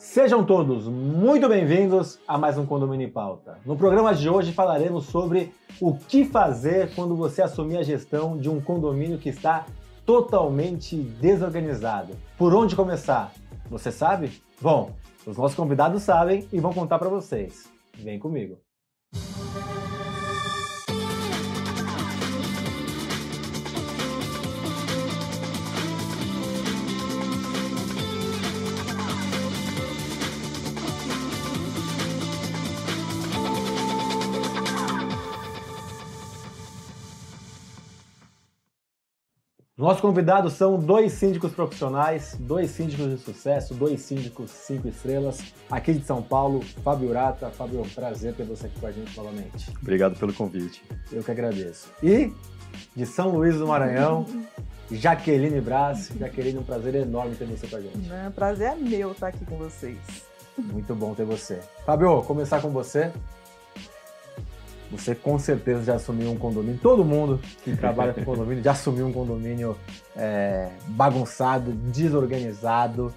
Sejam todos muito bem-vindos a mais um Condomínio em Pauta. No programa de hoje falaremos sobre o que fazer quando você assumir a gestão de um condomínio que está totalmente desorganizado. Por onde começar? Você sabe? Bom, os nossos convidados sabem e vão contar para vocês. Vem comigo. Nossos convidados são dois síndicos profissionais, dois síndicos de sucesso, dois síndicos cinco estrelas, aqui de São Paulo, Fábio Urata. Fábio, prazer ter você aqui com a gente novamente. Obrigado pelo convite. Eu que agradeço. E de São Luís do Maranhão, Jaqueline Braz. Jaqueline, um prazer enorme ter você com a gente. Não, prazer é meu estar aqui com vocês. Muito bom ter você. Fábio, começar com você. Você com certeza já assumiu um condomínio. Todo mundo que trabalha com condomínio já assumiu um condomínio é, bagunçado, desorganizado.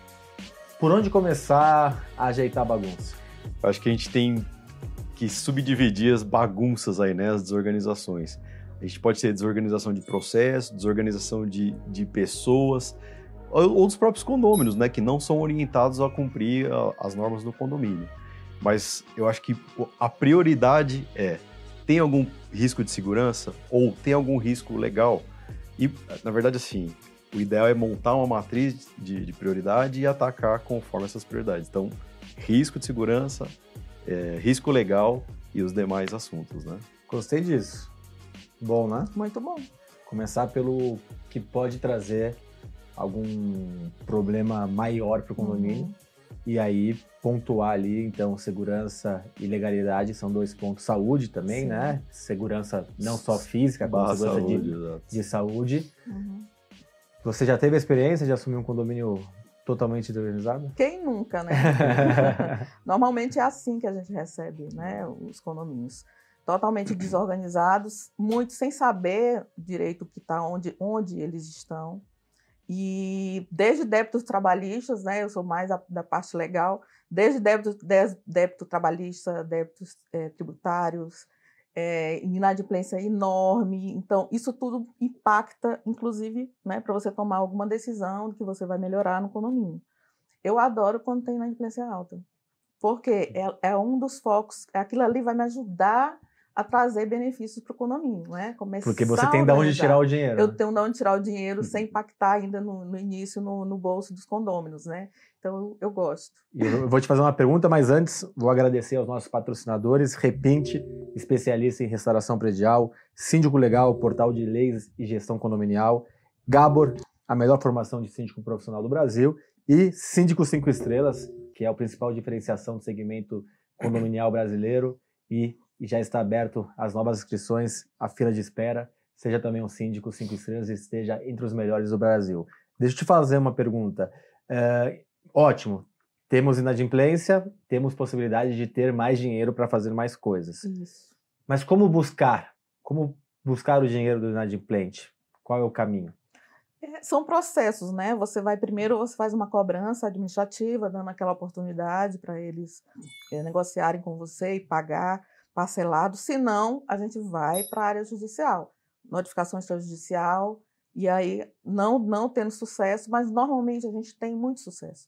Por onde começar a ajeitar a bagunça? Eu acho que a gente tem que subdividir as bagunças aí, né? As desorganizações. A gente pode ser desorganização de processo, desorganização de, de pessoas, ou, ou dos próprios condôminos, né? Que não são orientados a cumprir a, as normas do condomínio. Mas eu acho que a prioridade é tem algum risco de segurança ou tem algum risco legal? E, na verdade, assim, o ideal é montar uma matriz de, de prioridade e atacar conforme essas prioridades. Então, risco de segurança, é, risco legal e os demais assuntos, né? Gostei disso. Bom, né? Muito bom. Começar pelo que pode trazer algum problema maior para o condomínio. Uhum. E aí pontuar ali, então, segurança e legalidade são dois pontos. Saúde também, Sim. né? Segurança não só física, como segurança saúde, de, de, saúde. Uhum. Você já teve a experiência de assumir um condomínio totalmente desorganizado? Quem nunca, né? Normalmente é assim que a gente recebe, né? Os condomínios. Totalmente desorganizados, muito sem saber direito o que está, onde, onde eles estão. E desde débitos trabalhistas, né, eu sou mais a, da parte legal, desde débito, débito trabalhista, débitos é, tributários, é, inadimplência enorme. Então, isso tudo impacta, inclusive, né, para você tomar alguma decisão de que você vai melhorar no condomínio. Eu adoro quando tem inadimplência alta, porque é, é um dos focos, aquilo ali vai me ajudar a trazer benefícios para o condomínio, né? Começar Porque você tem de onde tirar o dinheiro. Eu tenho de onde tirar o dinheiro sem impactar ainda no, no início no, no, bolso dos condôminos, né? Então eu, eu gosto. Eu vou te fazer uma pergunta, mas antes vou agradecer aos nossos patrocinadores, Repinte, especialista em restauração predial, Síndico Legal, portal de leis e gestão condominial, Gabor, a melhor formação de síndico profissional do Brasil, e Síndico Cinco Estrelas, que é a principal diferenciação do segmento condominial brasileiro e e já está aberto as novas inscrições, a fila de espera. Seja também um síndico cinco estrelas e esteja entre os melhores do Brasil. Deixa eu te fazer uma pergunta. É, ótimo, temos inadimplência, temos possibilidade de ter mais dinheiro para fazer mais coisas. Isso. Mas como buscar? Como buscar o dinheiro do inadimplente? Qual é o caminho? É, são processos, né? Você vai primeiro, você faz uma cobrança administrativa, dando aquela oportunidade para eles é, negociarem com você e pagar parcelado, senão a gente vai para a área judicial, notificação extrajudicial, e aí não, não tendo sucesso, mas normalmente a gente tem muito sucesso,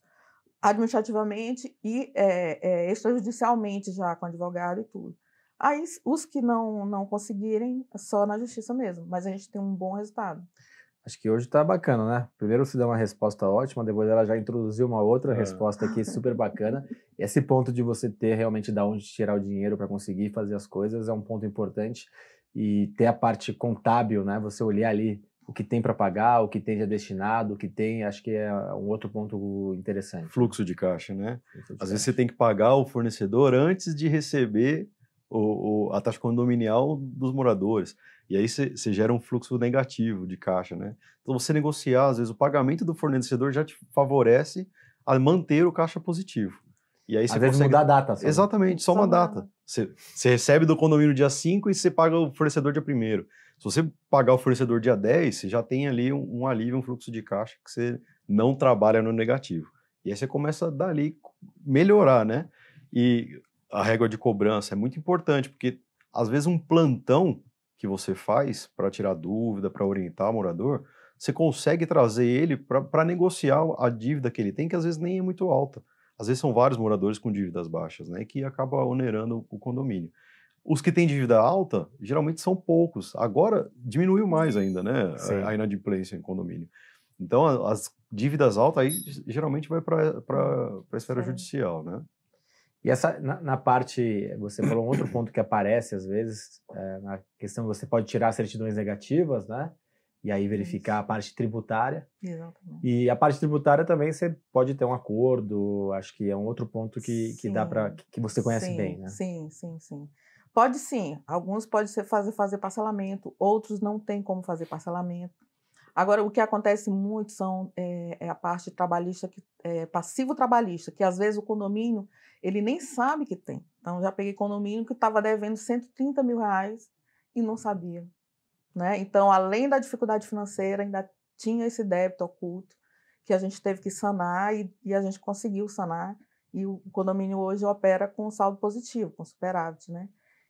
administrativamente e é, é, extrajudicialmente já com advogado e tudo. Aí os que não, não conseguirem, é só na justiça mesmo, mas a gente tem um bom resultado. Acho que hoje tá bacana, né? Primeiro você deu uma resposta ótima, depois ela já introduziu uma outra é. resposta aqui super bacana. Esse ponto de você ter realmente da onde tirar o dinheiro para conseguir fazer as coisas é um ponto importante. E ter a parte contábil, né? Você olhar ali o que tem para pagar, o que tem já destinado, o que tem, acho que é um outro ponto interessante. Fluxo de caixa, né? De Às caixa. vezes você tem que pagar o fornecedor antes de receber o, o, a taxa condominial dos moradores. E aí você gera um fluxo negativo de caixa, né? Então você negociar, às vezes, o pagamento do fornecedor já te favorece a manter o caixa positivo. E aí você às vezes consegue... mudar a data. Só. Exatamente, só, só uma data. Você, você recebe do condomínio dia 5 e você paga o fornecedor dia 1 Se você pagar o fornecedor dia 10, você já tem ali um, um alívio, um fluxo de caixa que você não trabalha no negativo. E aí você começa dali melhorar, né? E a régua de cobrança é muito importante, porque às vezes um plantão que você faz para tirar dúvida, para orientar o morador, você consegue trazer ele para negociar a dívida que ele tem, que às vezes nem é muito alta. Às vezes são vários moradores com dívidas baixas, né? Que acaba onerando o condomínio. Os que têm dívida alta, geralmente são poucos. Agora diminuiu mais ainda, né? A, a inadimplência em condomínio. Então, as dívidas altas aí geralmente vai para a esfera Sim. judicial, né? E essa, na, na, parte, você falou um outro ponto que aparece às vezes, é, na questão você pode tirar certidões negativas, né? E aí verificar Isso. a parte tributária. Exatamente. E a parte tributária também você pode ter um acordo, acho que é um outro ponto que, que dá para que você conhece sim, bem, né? Sim, sim, sim. Pode sim. Alguns podem ser fazer, fazer parcelamento, outros não tem como fazer parcelamento. Agora, o que acontece muito são é, é a parte trabalhista, que, é, passivo trabalhista, que às vezes o condomínio ele nem sabe que tem. Então, já peguei condomínio que estava devendo 130 mil reais e não sabia. Né? Então, além da dificuldade financeira, ainda tinha esse débito oculto que a gente teve que sanar e, e a gente conseguiu sanar. E o condomínio hoje opera com saldo positivo, com superávit. Né?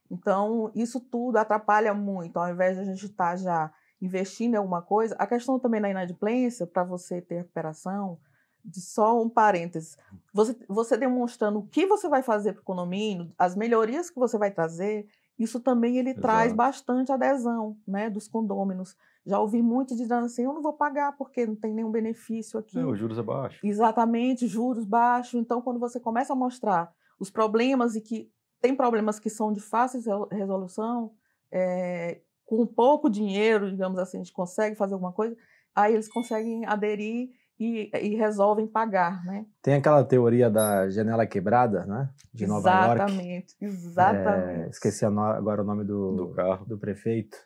Então, isso tudo atrapalha muito. Ao invés de a gente estar tá já investindo em alguma coisa. A questão também da inadimplência, para você ter recuperação, de só um parênteses, você, você demonstrando o que você vai fazer para o condomínio, as melhorias que você vai trazer, isso também ele Exato. traz bastante adesão né, dos condôminos. Já ouvi muito dizendo assim, eu não vou pagar porque não tem nenhum benefício aqui. É, os juros é baixo. Exatamente, juros baixos. Então, quando você começa a mostrar os problemas e que tem problemas que são de fácil resolução, é, com pouco dinheiro, digamos assim, a gente consegue fazer alguma coisa, aí eles conseguem aderir e, e resolvem pagar, né? Tem aquela teoria da janela quebrada, né? De Nova York. Exatamente, exatamente. É, esqueci agora o nome do, do carro. do prefeito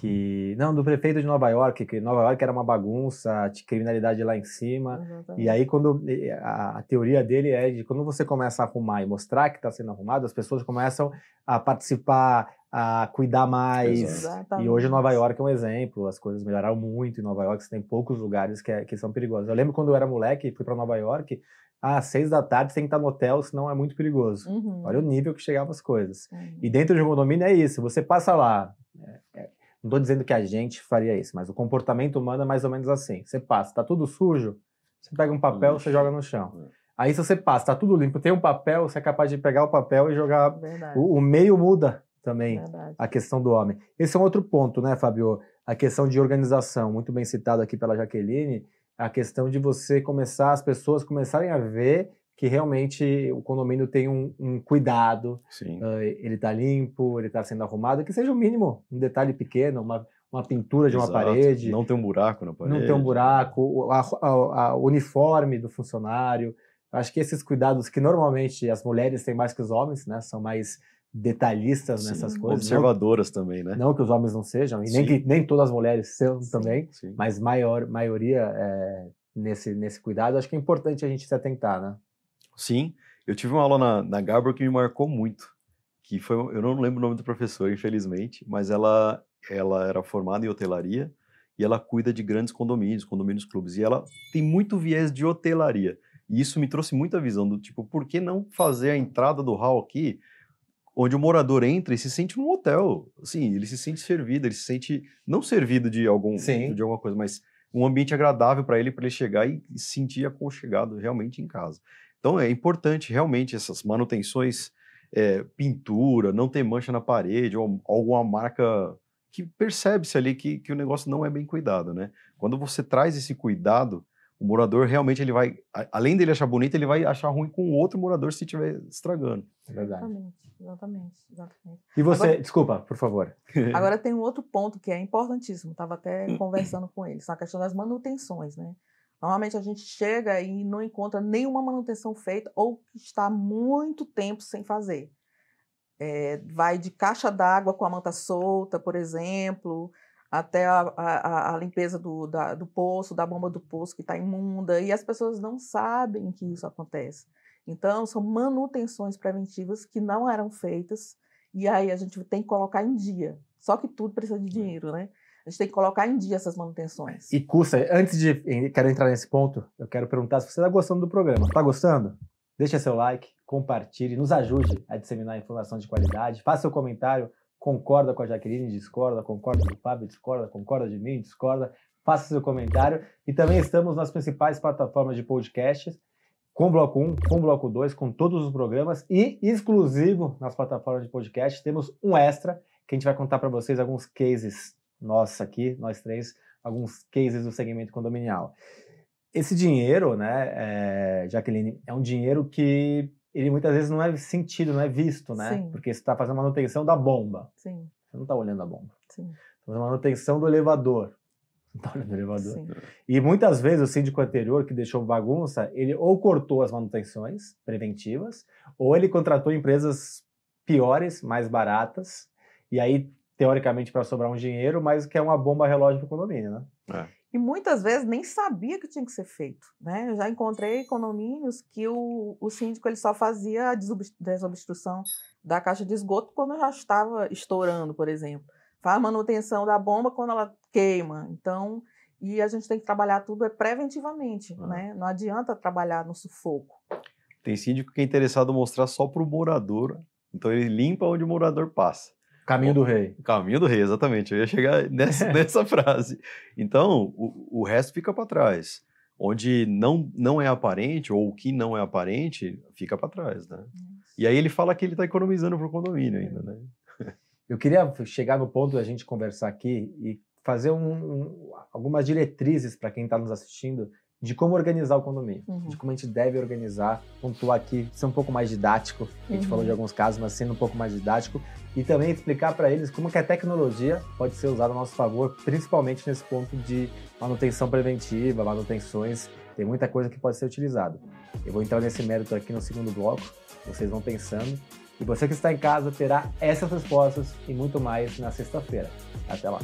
que não do prefeito de Nova York que Nova York era uma bagunça de criminalidade lá em cima Exatamente. e aí quando a, a, teoria dele é de quando você começa a arrumar e mostrar que está sendo arrumado as pessoas começam a participar a cuidar mais Exatamente. e hoje Nova York é um exemplo as coisas melhoraram muito em Nova York você tem poucos lugares que, é, que são perigosos eu lembro quando eu era moleque fui para Nova York às seis da tarde você tem que estar no hotel, senão é muito perigoso. Uhum. Olha o nível que chegavam as coisas. Uhum. E dentro de um condomínio é isso, você passa lá, é, é, não estou dizendo que a gente faria isso, mas o comportamento humano é mais ou menos assim. Você passa, está tudo sujo, você pega um papel, você joga no chão. É. Aí se você passa, está tudo limpo, tem um papel, você é capaz de pegar o papel e jogar. O, o, meio muda também Verdade. a questão do homem. Esse é um outro ponto, né, Fabio? A questão de organização, muito bem citado aqui pela Jaqueline, a questão de você começar, as pessoas começarem a ver que realmente o condomínio tem um, um cuidado, uh, ele está limpo, ele está sendo arrumado, que seja o mínimo, um detalhe pequeno, uma, uma pintura de Exato. uma parede. Não tem um buraco na parede. Não tem um buraco, a uniforme do funcionário. Acho que esses cuidados que normalmente as mulheres têm mais que os homens, né? São mais detalhistas sim, nessas coisas. Observadoras não, também, né? Não que os homens não sejam, e nem que nem todas as mulheres sejam também, sim. mas maior maioria é, nesse, nesse cuidado. Acho que é importante a gente se atentar, né? Sim, eu tive uma aula na, na Gabor que me marcou muito, que foi, eu não lembro o nome do professor, infelizmente, mas ela, ela era formada em hotelaria e ela cuida de grandes condomínios, condomínios clubes, e ela tem muito viés de hotelaria. E isso me trouxe muita visão do tipo, por que não fazer a entrada do hall aqui, onde o morador entra e se sente num hotel? Assim, ele se sente servido, ele se sente não servido de algum Sim. de alguma coisa, mas um ambiente agradável para ele, para ele chegar e se sentir aconchegado realmente em casa. Então é importante realmente essas manutenções, é, pintura, não ter mancha na parede ou alguma marca que percebe-se ali que, que o negócio não é bem cuidado, né? Quando você traz esse cuidado, o morador realmente ele vai, além dele achar bonito, ele vai achar ruim com o outro morador se estiver estragando. É verdade. Exatamente, exatamente, exatamente. E você, agora, desculpa, por favor. Agora tem um outro ponto que é importantíssimo, estava até conversando com eles, a questão das manutenções, né? Normalmente a gente chega e não encontra nenhuma manutenção feita ou está muito tempo sem fazer. É, vai de caixa d'água com a manta solta, por exemplo, até a, a, a limpeza do, da, do poço, da bomba do poço que está imunda, e as pessoas não sabem que isso acontece. Então, são manutenções preventivas que não eram feitas, e aí a gente tem que colocar em dia. Só que tudo precisa de dinheiro, né? A gente tem que colocar em dia essas manutenções. E custa, antes de quero entrar nesse ponto, eu quero perguntar se você está gostando do programa. Está gostando? deixe seu like, compartilhe, nos ajude a disseminar informação de qualidade, faça seu comentário, concorda com a Jaqueline, discorda, concorda com o Fábio, discorda, concorda de mim, discorda, faça seu comentário. E também estamos nas principais plataformas de podcasts, com Bloco 1, com Bloco 2, com todos os programas e exclusivo nas plataformas de podcast, temos um extra que a gente vai contar para vocês alguns cases nossos aqui, nós três, alguns cases do segmento condominial. Esse dinheiro, né, é, Jaqueline, é um dinheiro que ele muitas vezes não é sentido, não é visto, né? Sim. Porque você está fazendo manutenção da bomba. Sim. Você não está olhando a bomba. Sim. Tá fazendo manutenção do elevador. Não está olhando o elevador. Sim. E muitas vezes o síndico anterior que deixou bagunça, ele ou cortou as manutenções preventivas, ou ele contratou empresas piores, mais baratas, e aí, teoricamente, para sobrar um dinheiro, mas que é uma bomba relógio para o condomínio, né? É e muitas vezes nem sabia que tinha que ser feito. Né? Eu já encontrei condomínios que o, o síndico ele só fazia a desobstrução da caixa de esgoto quando já estava estourando, por exemplo. Faz manutenção da bomba quando ela queima. Então, e a gente tem que trabalhar tudo é preventivamente, ah. né? Não adianta trabalhar no sufoco. Tem síndico que é interessado em mostrar só para o morador, então ele limpa onde o morador passa. Caminho do rei. Caminho do rei, exatamente. Eu ia chegar nessa, nessa frase. Então, o, o resto fica para trás. Onde não, não é aparente, ou o que não é aparente, fica para trás, né? E aí ele fala que ele está economizando para o condomínio ainda, né? Eu queria chegar no ponto da gente conversar aqui e fazer um, um, algumas diretrizes para quem está nos assistindo de como organizar o condomínio, uhum. de como a gente deve organizar, pontuar aqui, ser um pouco mais didático, a gente uhum. falou de alguns casos, mas sendo um pouco mais didático, e também explicar para eles como que a tecnologia pode ser usada a nosso favor, principalmente nesse ponto de manutenção preventiva, manutenções, tem muita coisa que pode ser utilizada. Eu vou entrar nesse mérito aqui no segundo bloco, vocês vão pensando, e você que está em casa terá essas respostas e muito mais na sexta-feira. Até lá!